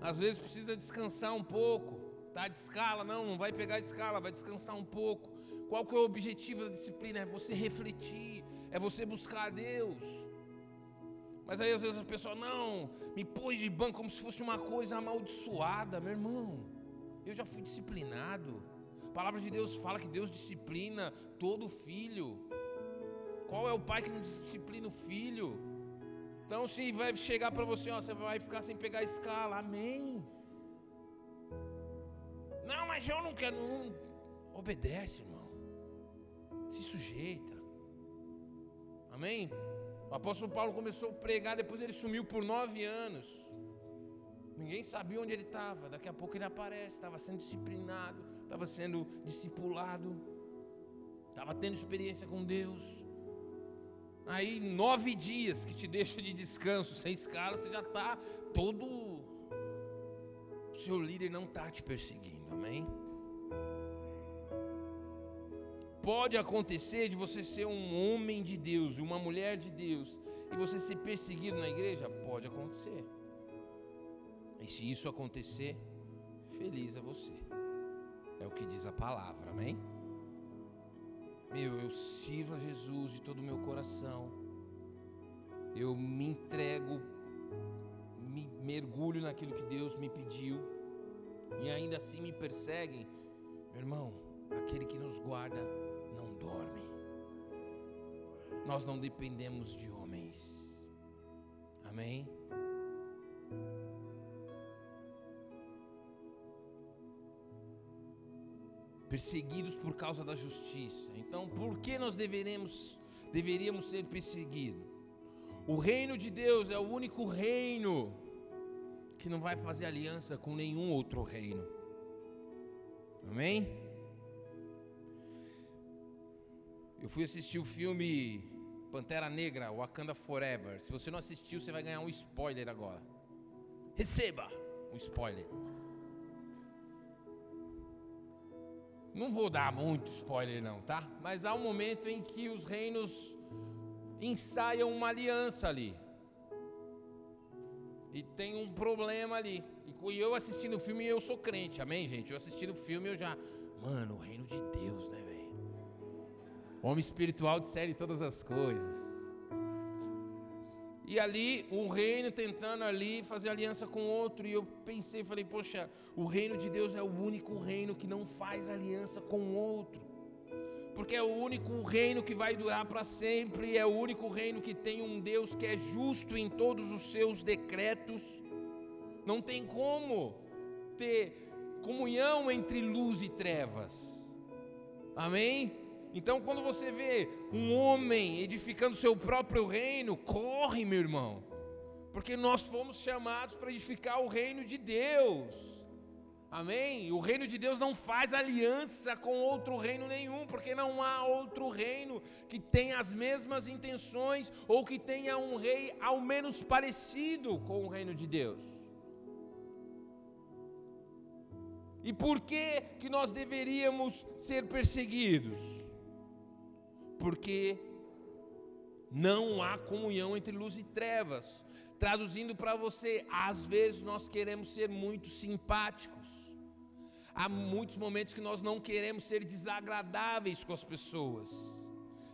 Às vezes precisa descansar um pouco. Tá de escala, não, não vai pegar escala, vai descansar um pouco. Qual que é o objetivo da disciplina? É você refletir, é você buscar a Deus. Mas aí às vezes a pessoa, não, me pôs de banco como se fosse uma coisa amaldiçoada, meu irmão. Eu já fui disciplinado. A palavra de Deus fala que Deus disciplina todo filho. Qual é o pai que não disciplina o filho? Então, se vai chegar para você, ó, você vai ficar sem pegar a escala, amém. Não, mas eu não quero. Não. Obedece, irmão. Se sujeita. Amém? O apóstolo Paulo começou a pregar, depois ele sumiu por nove anos. Ninguém sabia onde ele estava. Daqui a pouco ele aparece. Estava sendo disciplinado, estava sendo discipulado, estava tendo experiência com Deus. Aí nove dias que te deixa de descanso sem escala, você já está todo. O seu líder não está te perseguindo, amém? Pode acontecer de você ser um homem de Deus, uma mulher de Deus, e você ser perseguido na igreja? Pode acontecer. E se isso acontecer, feliz é você. É o que diz a palavra, amém? Meu, eu sirvo a Jesus de todo o meu coração. Eu me entrego, me mergulho naquilo que Deus me pediu. E ainda assim me perseguem. Meu irmão, aquele que nos guarda dorme. Nós não dependemos de homens. Amém? perseguidos por causa da justiça. Então, por que nós deveremos, deveríamos ser perseguidos? O reino de Deus é o único reino que não vai fazer aliança com nenhum outro reino. Amém? Eu fui assistir o filme Pantera Negra, Wakanda Forever. Se você não assistiu, você vai ganhar um spoiler agora. Receba um spoiler. Não vou dar muito spoiler não, tá? Mas há um momento em que os reinos ensaiam uma aliança ali. E tem um problema ali. E eu assistindo o filme, eu sou crente, amém, gente? Eu assistindo o filme, eu já. Mano, o reino de Deus? Homem espiritual discerne todas as coisas. E ali, um reino tentando ali fazer aliança com outro. E eu pensei, falei, poxa, o reino de Deus é o único reino que não faz aliança com outro. Porque é o único reino que vai durar para sempre, é o único reino que tem um Deus que é justo em todos os seus decretos. Não tem como ter comunhão entre luz e trevas. Amém? Então, quando você vê um homem edificando seu próprio reino, corre, meu irmão, porque nós fomos chamados para edificar o reino de Deus. Amém? O reino de Deus não faz aliança com outro reino nenhum, porque não há outro reino que tenha as mesmas intenções ou que tenha um rei ao menos parecido com o reino de Deus. E por que que nós deveríamos ser perseguidos? Porque não há comunhão entre luz e trevas. Traduzindo para você, às vezes nós queremos ser muito simpáticos. Há muitos momentos que nós não queremos ser desagradáveis com as pessoas.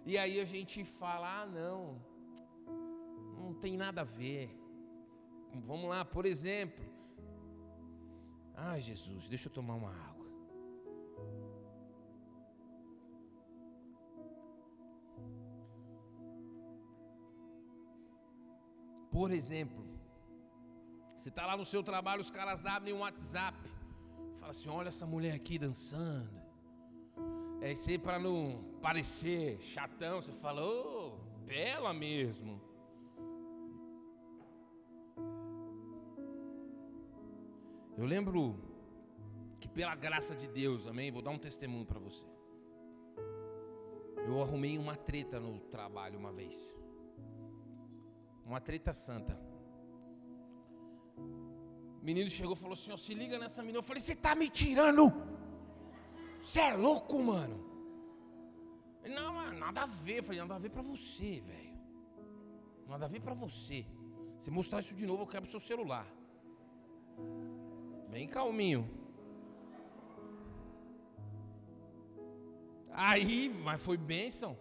E aí a gente fala: ah, não, não tem nada a ver. Vamos lá, por exemplo. Ai, Jesus, deixa eu tomar uma água. Por exemplo, você está lá no seu trabalho, os caras abrem um WhatsApp, fala assim: olha essa mulher aqui dançando, É ser para não parecer chatão, você fala, ô, oh, bela mesmo. Eu lembro que pela graça de Deus, amém? Vou dar um testemunho para você. Eu arrumei uma treta no trabalho uma vez. Uma treta santa. O menino chegou e falou assim: ó, se liga nessa menina. Eu falei: você tá me tirando? Você é louco, mano? Ele, não, mano, nada a ver. Eu falei: nada a ver pra você, velho. Nada a ver pra você. Se mostrar isso de novo, eu quebro seu celular. Bem calminho. Aí, mas foi bênção.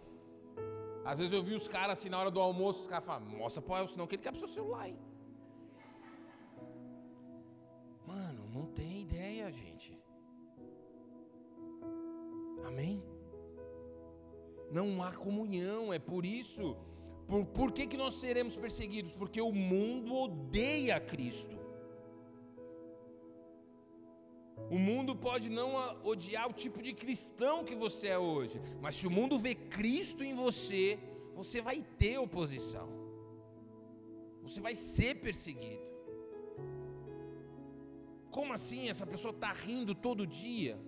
Às vezes eu vi os caras assim na hora do almoço, os caras falam, mostra pro Elcio não que ele quer pro seu celular, hein? Mano, não tem ideia, gente. Amém? Não há comunhão, é por isso. Por, por que, que nós seremos perseguidos? Porque o mundo odeia Cristo. O mundo pode não odiar o tipo de cristão que você é hoje, mas se o mundo vê Cristo em você, você vai ter oposição. Você vai ser perseguido. Como assim essa pessoa está rindo todo dia?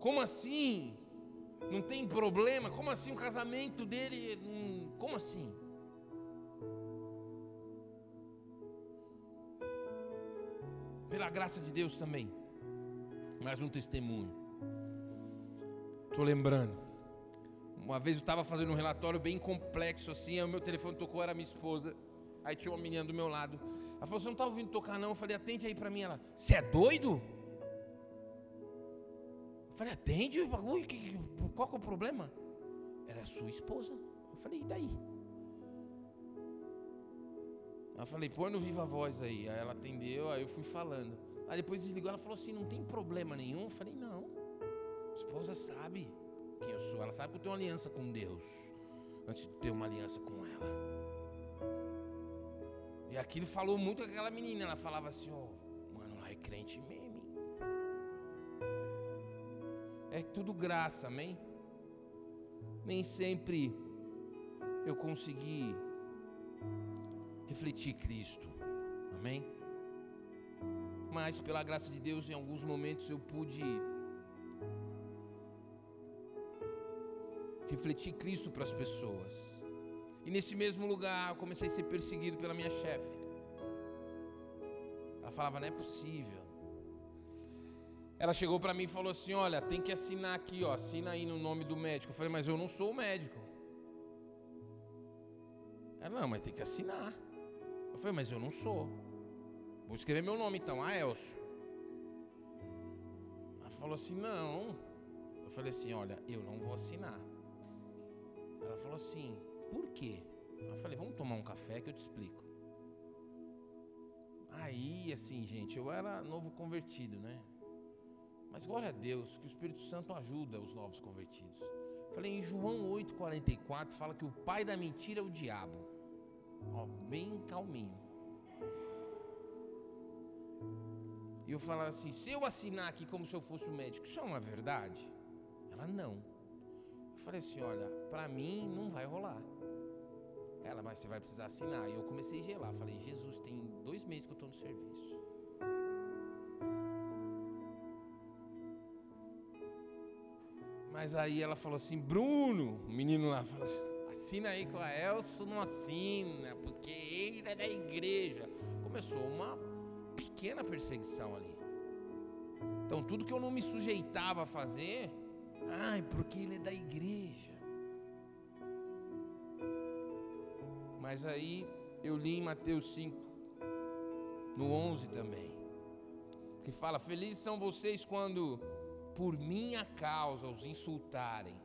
Como assim? Não tem problema? Como assim o casamento dele? Como assim? Pela graça de Deus também. Mais um testemunho. Estou lembrando. Uma vez eu estava fazendo um relatório bem complexo assim, aí o meu telefone tocou, era minha esposa. Aí tinha uma menina do meu lado. Ela falou: Você não está ouvindo tocar, não? Eu falei: Atende aí para mim. Ela: Você é doido? Eu falei: Atende o bagulho, qual que é o problema? Era a sua esposa. Eu falei: E daí? Eu falei: Põe no viva voz aí. Aí ela atendeu, aí eu fui falando. Aí depois desligou, ela falou assim: não tem problema nenhum. Eu falei: não. A esposa sabe quem eu sou, ela sabe que eu tenho uma aliança com Deus, antes de ter uma aliança com ela. E aquilo falou muito com aquela menina. Ela falava assim: ó, oh, mano, lá é crente mesmo. É tudo graça, amém? Nem sempre eu consegui refletir Cristo, amém? Mas pela graça de Deus, em alguns momentos eu pude refletir Cristo para as pessoas. E nesse mesmo lugar eu comecei a ser perseguido pela minha chefe. Ela falava: não é possível. Ela chegou para mim e falou assim: Olha, tem que assinar aqui, ó, assina aí no nome do médico. Eu falei: Mas eu não sou o médico. Ela: Não, mas tem que assinar. Eu falei: Mas eu não sou. Vou escrever meu nome então, Aelcio. Ela falou assim: Não. Eu falei assim: Olha, eu não vou assinar. Ela falou assim: Por quê? Eu falei: Vamos tomar um café que eu te explico. Aí, assim, gente, eu era novo convertido, né? Mas glória a Deus que o Espírito Santo ajuda os novos convertidos. Falei, em João 8,44 fala que o pai da mentira é o diabo. Ó, bem calminho. E eu falava assim: se eu assinar aqui como se eu fosse um médico, isso é uma verdade? Ela não. Eu falei assim: olha, para mim não vai rolar. Ela, mas você vai precisar assinar. E eu comecei a gelar. Falei: Jesus, tem dois meses que eu estou no serviço. Mas aí ela falou assim: Bruno, o menino lá falou assim: assina aí com a Elson, não assina, porque ele é da igreja. Começou uma pequena perseguição ali. Então, tudo que eu não me sujeitava a fazer, ai, porque ele é da igreja. Mas aí eu li em Mateus 5, no 11 também, que fala: Felizes são vocês quando por minha causa os insultarem.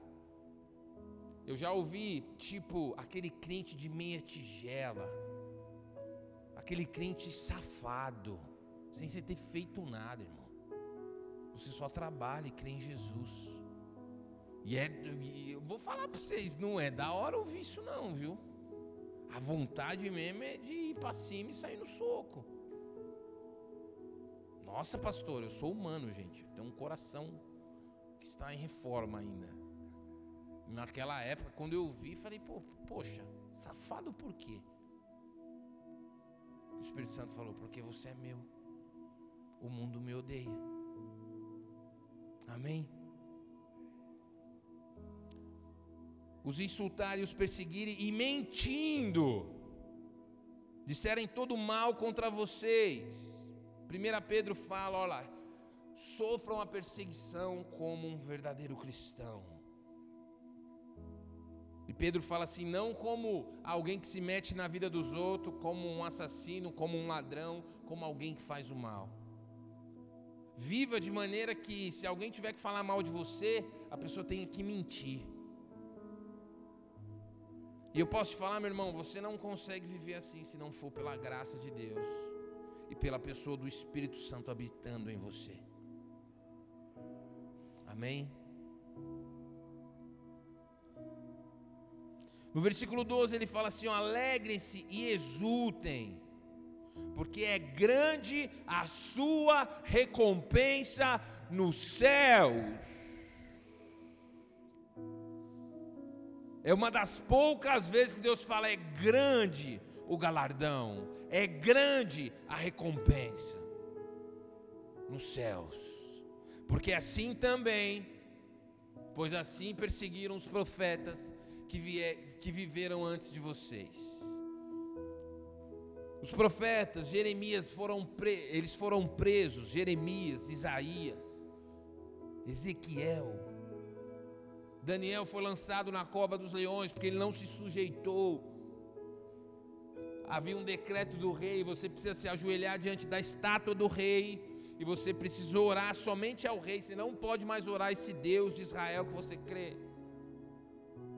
Eu já ouvi, tipo, aquele crente de meia tigela, aquele crente safado sem você ter feito nada, irmão. Você só trabalha e crê em Jesus. E é, eu vou falar para vocês, não é da hora ouvir isso não, viu? A vontade mesmo é de ir para cima e sair no soco. Nossa, pastor, eu sou humano, gente. Tenho um coração que está em reforma ainda. Naquela época, quando eu vi, falei, Pô, poxa, safado por quê? O Espírito Santo falou, porque você é meu. O mundo me odeia. Amém? Os insultarem, os perseguirem e mentindo, disserem todo mal contra vocês. 1 Pedro fala, olha lá, sofram a perseguição como um verdadeiro cristão. E Pedro fala assim: não como alguém que se mete na vida dos outros, como um assassino, como um ladrão, como alguém que faz o mal. Viva de maneira que, se alguém tiver que falar mal de você, a pessoa tenha que mentir. E eu posso te falar, meu irmão, você não consegue viver assim se não for pela graça de Deus e pela pessoa do Espírito Santo habitando em você. Amém? No versículo 12 ele fala assim: alegrem-se e exultem, porque é grande a sua recompensa nos céus. É uma das poucas vezes que Deus fala: é grande o galardão, é grande a recompensa nos céus, porque assim também, pois assim perseguiram os profetas que, vier, que viveram antes de vocês. Os profetas, Jeremias foram pre, eles foram presos, Jeremias, Isaías, Ezequiel. Daniel foi lançado na cova dos leões porque ele não se sujeitou. Havia um decreto do rei, você precisa se ajoelhar diante da estátua do rei e você precisa orar somente ao rei, você não pode mais orar esse Deus de Israel que você crê.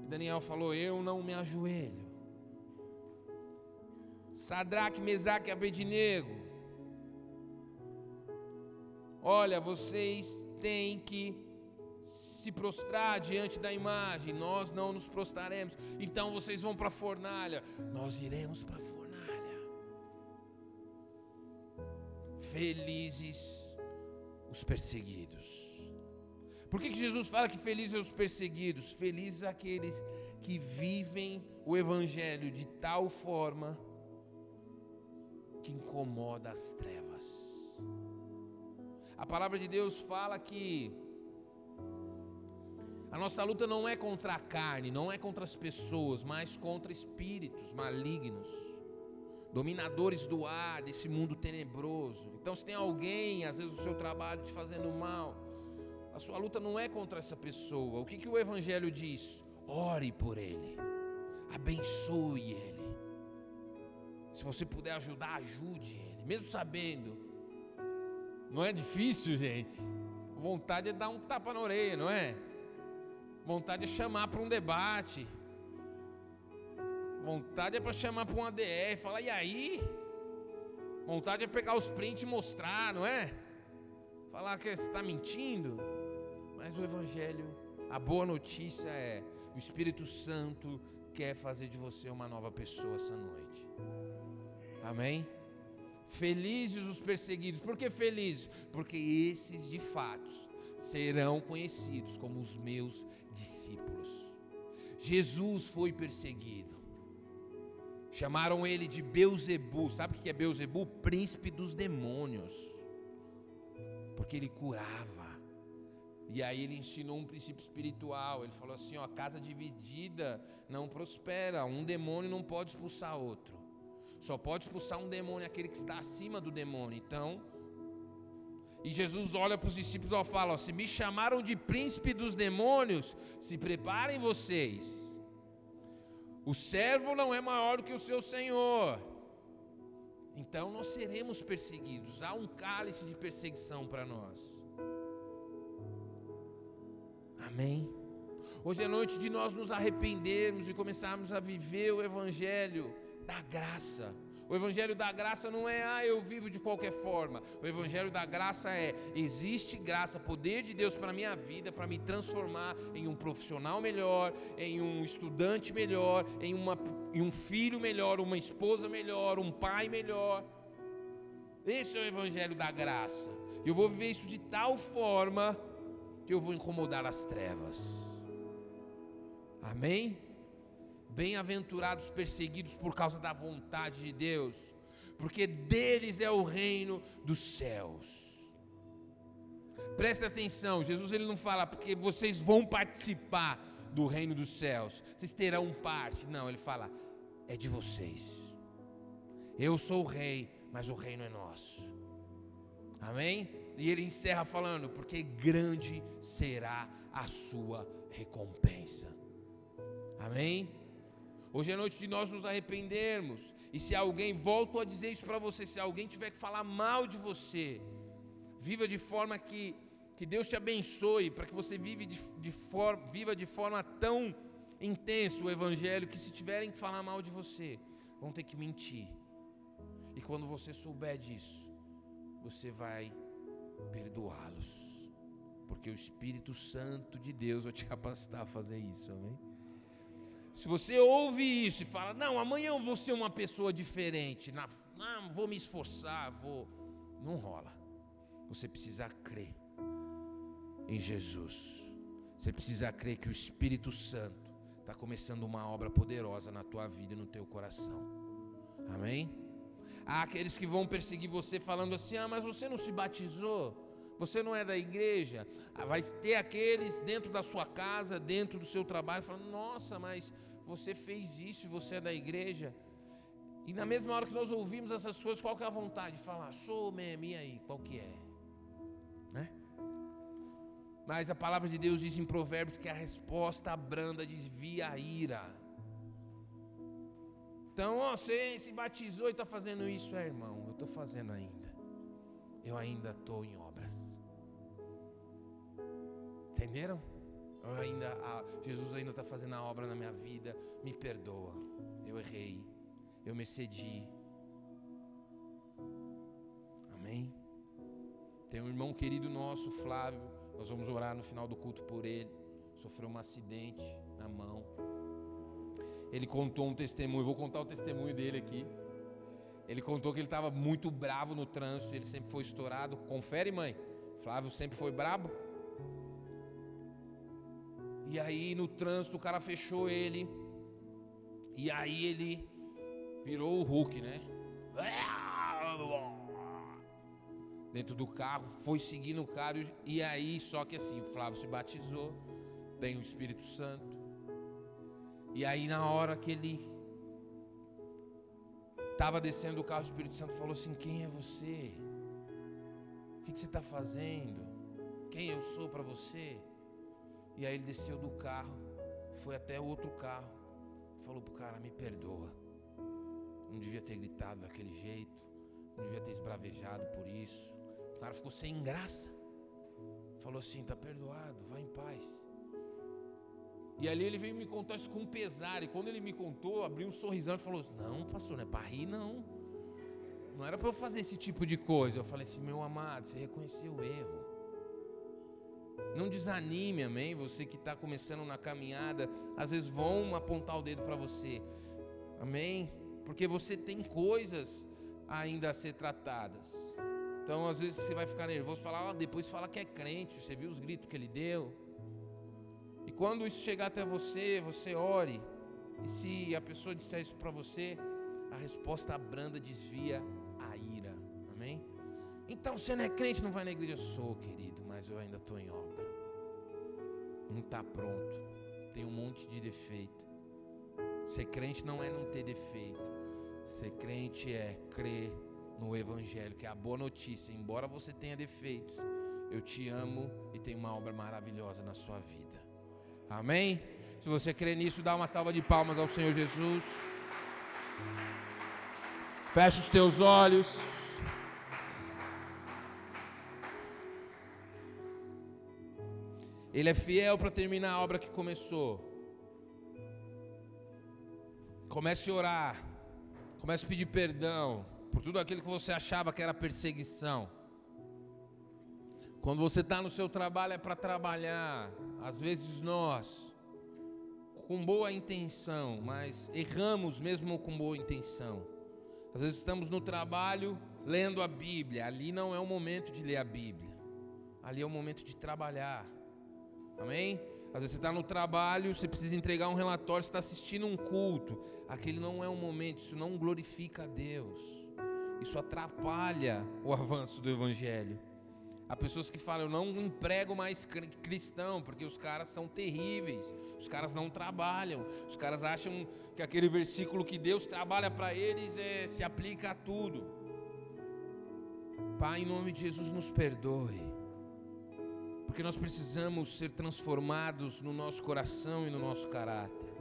E Daniel falou: Eu não me ajoelho. Sadraque, Mesaque e Abednego. Olha, vocês têm que se prostrar diante da imagem, nós não nos prostraremos. Então vocês vão para a fornalha, nós iremos para a fornalha. Felizes os perseguidos. Por que, que Jesus fala que felizes os perseguidos? Felizes aqueles que vivem o Evangelho de tal forma que incomoda as trevas. A palavra de Deus fala que a nossa luta não é contra a carne, não é contra as pessoas, mas contra espíritos malignos, dominadores do ar, desse mundo tenebroso. Então, se tem alguém, às vezes, no seu trabalho te fazendo mal, a sua luta não é contra essa pessoa. O que, que o Evangelho diz? Ore por ele, abençoe ele. Se você puder ajudar, ajude ele, mesmo sabendo. Não é difícil, gente. Vontade é dar um tapa na orelha, não é? Vontade é chamar para um debate. Vontade é para chamar para um ADR, falar, e aí? Vontade é pegar os prints e mostrar, não é? Falar que você está mentindo. Mas o Evangelho, a boa notícia é: o Espírito Santo quer fazer de você uma nova pessoa essa noite. Amém? Felizes os perseguidos. Por que felizes? Porque esses de fato serão conhecidos como os meus discípulos. Jesus foi perseguido. Chamaram ele de Beuzebu. Sabe o que é Beuzebu? Príncipe dos demônios. Porque ele curava. E aí ele ensinou um princípio espiritual. Ele falou assim: ó, casa dividida não prospera. Um demônio não pode expulsar outro. Só pode expulsar um demônio aquele que está acima do demônio. Então, e Jesus olha para os discípulos e fala: ó, Se me chamaram de príncipe dos demônios, se preparem vocês. O servo não é maior do que o seu senhor. Então nós seremos perseguidos. Há um cálice de perseguição para nós. Amém. Hoje é noite de nós nos arrependermos e começarmos a viver o evangelho da graça o evangelho da graça não é, ah, eu vivo de qualquer forma. O evangelho da graça é, existe graça, poder de Deus para a minha vida, para me transformar em um profissional melhor, em um estudante melhor, em, uma, em um filho melhor, uma esposa melhor, um pai melhor. Esse é o evangelho da graça. Eu vou viver isso de tal forma eu vou incomodar as trevas. Amém? Bem-aventurados perseguidos por causa da vontade de Deus, porque deles é o reino dos céus. Presta atenção, Jesus ele não fala porque vocês vão participar do reino dos céus, vocês terão parte. Não, ele fala é de vocês. Eu sou o rei, mas o reino é nosso. Amém? E ele encerra falando: porque grande será a sua recompensa. Amém? Hoje é noite de nós nos arrependermos. E se alguém, volto a dizer isso para você, se alguém tiver que falar mal de você, viva de forma que, que Deus te abençoe, para que você vive de, de for, viva de forma tão intensa o Evangelho, que se tiverem que falar mal de você, vão ter que mentir. E quando você souber disso, você vai perdoá-los. Porque o Espírito Santo de Deus vai te capacitar a fazer isso, amém? Se você ouve isso e fala, não, amanhã eu vou ser uma pessoa diferente, não, vou me esforçar, vou. Não rola. Você precisa crer em Jesus. Você precisa crer que o Espírito Santo está começando uma obra poderosa na tua vida e no teu coração. Amém? Há aqueles que vão perseguir você falando assim: ah, mas você não se batizou, você não é da igreja. Ah, vai ter aqueles dentro da sua casa, dentro do seu trabalho, falando: nossa, mas você fez isso e você é da igreja. E na mesma hora que nós ouvimos essas coisas, qual que é a vontade de falar? Sou mesmo, e aí, qual que é? Né? Mas a palavra de Deus diz em Provérbios que a resposta branda desvia a ira. Então, ó, você se batizou e está fazendo isso, é irmão, eu estou fazendo ainda. Eu ainda estou em obras. Entenderam? Eu ainda, Jesus ainda está fazendo a obra na minha vida. Me perdoa. Eu errei. Eu me cedi. Amém? Tem um irmão querido nosso, Flávio. Nós vamos orar no final do culto por ele. Sofreu um acidente na mão ele contou um testemunho, vou contar o testemunho dele aqui. Ele contou que ele estava muito bravo no trânsito, ele sempre foi estourado. Confere, mãe. Flávio sempre foi brabo. E aí no trânsito o cara fechou ele. E aí ele virou o Hulk, né? Dentro do carro, foi seguindo o cara. E aí, só que assim, o Flávio se batizou, tem o Espírito Santo. E aí, na hora que ele estava descendo o carro, o Espírito Santo falou assim: Quem é você? O que, que você está fazendo? Quem eu sou para você? E aí ele desceu do carro, foi até outro carro, falou pro cara: Me perdoa. Não devia ter gritado daquele jeito, não devia ter esbravejado por isso. O cara ficou sem graça. Falou assim: Tá perdoado, vai em paz. E ali ele veio me contar isso com pesar. E quando ele me contou, abriu um sorrisão e falou: Não, pastor, não é para rir, não. Não era para eu fazer esse tipo de coisa. Eu falei assim: Meu amado, você reconheceu o erro. Não desanime, amém? Você que está começando na caminhada, às vezes vão apontar o dedo para você, amém? Porque você tem coisas ainda a ser tratadas. Então, às vezes você vai ficar nervoso, falar, ah, depois fala que é crente. Você viu os gritos que ele deu? E quando isso chegar até você, você ore. E se a pessoa disser isso para você, a resposta branda desvia a ira. Amém? Então você não é crente, não vai na igreja. Eu sou, querido, mas eu ainda estou em obra. Não está pronto. Tem um monte de defeito. Ser crente não é não ter defeito. Ser crente é crer no Evangelho, que é a boa notícia. Embora você tenha defeitos, eu te amo e tenho uma obra maravilhosa na sua vida. Amém? Se você crê nisso, dá uma salva de palmas ao Senhor Jesus. Feche os teus olhos. Ele é fiel para terminar a obra que começou. Comece a orar. Comece a pedir perdão por tudo aquilo que você achava que era perseguição. Quando você está no seu trabalho é para trabalhar. Às vezes nós, com boa intenção, mas erramos mesmo com boa intenção. Às vezes estamos no trabalho lendo a Bíblia. Ali não é o momento de ler a Bíblia. Ali é o momento de trabalhar. Amém? Às vezes você está no trabalho, você precisa entregar um relatório, você está assistindo um culto. Aquele não é um momento, isso não glorifica a Deus. Isso atrapalha o avanço do Evangelho. Há pessoas que falam, eu não emprego mais cristão, porque os caras são terríveis, os caras não trabalham, os caras acham que aquele versículo que Deus trabalha para eles é, se aplica a tudo. Pai, em nome de Jesus, nos perdoe, porque nós precisamos ser transformados no nosso coração e no nosso caráter.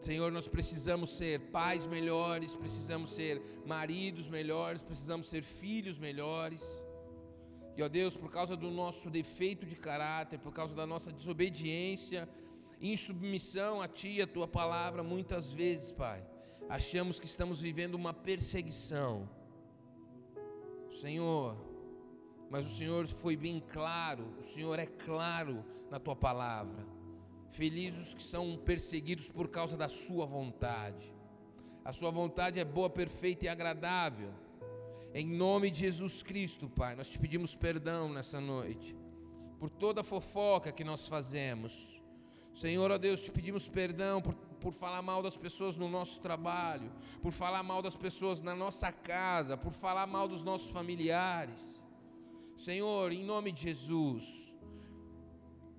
Senhor, nós precisamos ser pais melhores, precisamos ser maridos melhores, precisamos ser filhos melhores. E ó Deus, por causa do nosso defeito de caráter, por causa da nossa desobediência, insubmissão a Ti a Tua palavra, muitas vezes, Pai, achamos que estamos vivendo uma perseguição. Senhor, mas o Senhor foi bem claro, o Senhor é claro na Tua palavra. Felizes os que são perseguidos por causa da Sua vontade. A Sua vontade é boa, perfeita e agradável. Em nome de Jesus Cristo, Pai, nós te pedimos perdão nessa noite por toda a fofoca que nós fazemos. Senhor, ó Deus, te pedimos perdão por, por falar mal das pessoas no nosso trabalho, por falar mal das pessoas na nossa casa, por falar mal dos nossos familiares. Senhor, em nome de Jesus,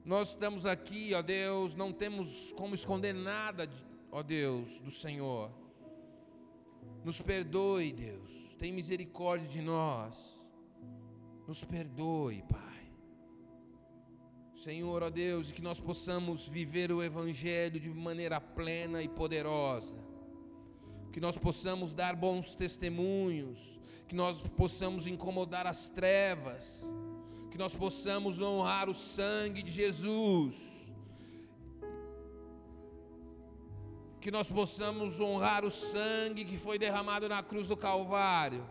nós estamos aqui, ó Deus, não temos como esconder nada, ó Deus, do Senhor. Nos perdoe, Deus tem misericórdia de nós. Nos perdoe, Pai. Senhor, ó Deus, que nós possamos viver o Evangelho de maneira plena e poderosa. Que nós possamos dar bons testemunhos. Que nós possamos incomodar as trevas. Que nós possamos honrar o sangue de Jesus que nós possamos honrar o sangue que foi derramado na cruz do Calvário,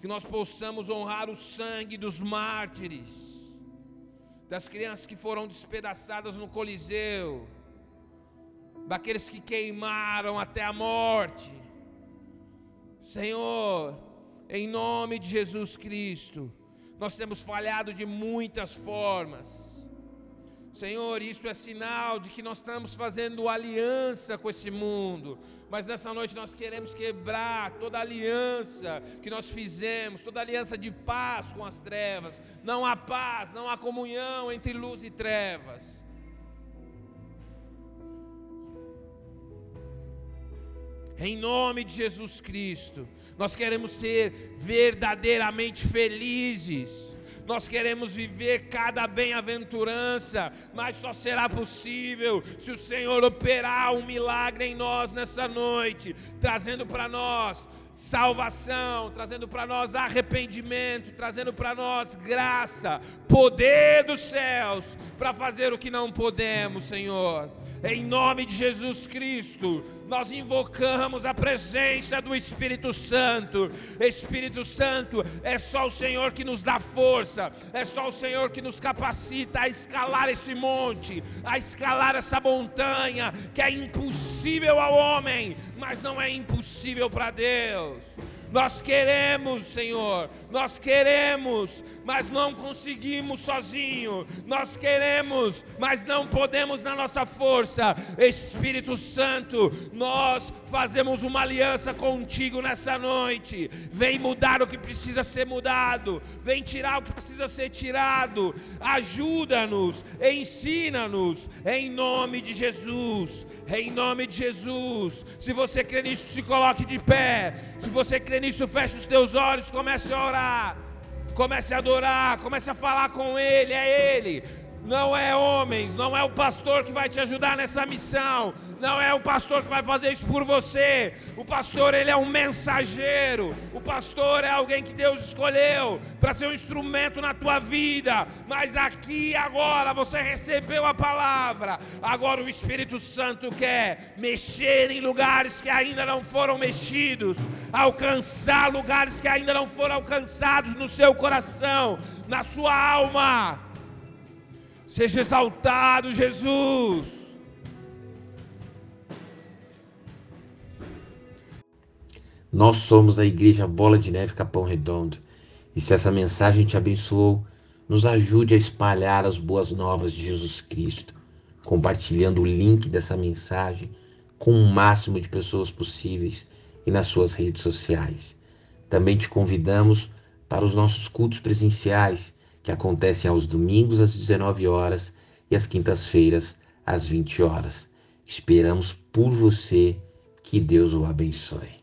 que nós possamos honrar o sangue dos mártires, das crianças que foram despedaçadas no Coliseu, daqueles que queimaram até a morte. Senhor, em nome de Jesus Cristo, nós temos falhado de muitas formas Senhor, isso é sinal de que nós estamos fazendo aliança com esse mundo. Mas nessa noite nós queremos quebrar toda aliança que nós fizemos, toda aliança de paz com as trevas. Não há paz, não há comunhão entre luz e trevas. Em nome de Jesus Cristo, nós queremos ser verdadeiramente felizes nós queremos viver cada bem-aventurança, mas só será possível se o Senhor operar um milagre em nós nessa noite, trazendo para nós salvação, trazendo para nós arrependimento, trazendo para nós graça, poder dos céus para fazer o que não podemos, Senhor. Em nome de Jesus Cristo, nós invocamos a presença do Espírito Santo. Espírito Santo, é só o Senhor que nos dá força, é só o Senhor que nos capacita a escalar esse monte, a escalar essa montanha que é impossível ao homem, mas não é impossível para Deus. Nós queremos, Senhor, nós queremos, mas não conseguimos sozinho. Nós queremos, mas não podemos na nossa força. Espírito Santo, nós fazemos uma aliança contigo nessa noite. Vem mudar o que precisa ser mudado, vem tirar o que precisa ser tirado. Ajuda-nos, ensina-nos, em nome de Jesus. Em nome de Jesus. Se você crê nisso, se coloque de pé. Se você crê nisso, feche os teus olhos, comece a orar. Comece a adorar, comece a falar com Ele, é Ele. Não é homens, não é o pastor que vai te ajudar nessa missão, não é o pastor que vai fazer isso por você. O pastor, ele é um mensageiro. O pastor é alguém que Deus escolheu para ser um instrumento na tua vida. Mas aqui agora você recebeu a palavra. Agora o Espírito Santo quer mexer em lugares que ainda não foram mexidos, alcançar lugares que ainda não foram alcançados no seu coração, na sua alma. Seja exaltado, Jesus. Nós somos a Igreja Bola de Neve Capão Redondo. E se essa mensagem te abençoou, nos ajude a espalhar as boas novas de Jesus Cristo, compartilhando o link dessa mensagem com o máximo de pessoas possíveis e nas suas redes sociais. Também te convidamos para os nossos cultos presenciais, que acontecem aos domingos às 19 horas e às quintas-feiras às 20 horas. Esperamos por você. Que Deus o abençoe.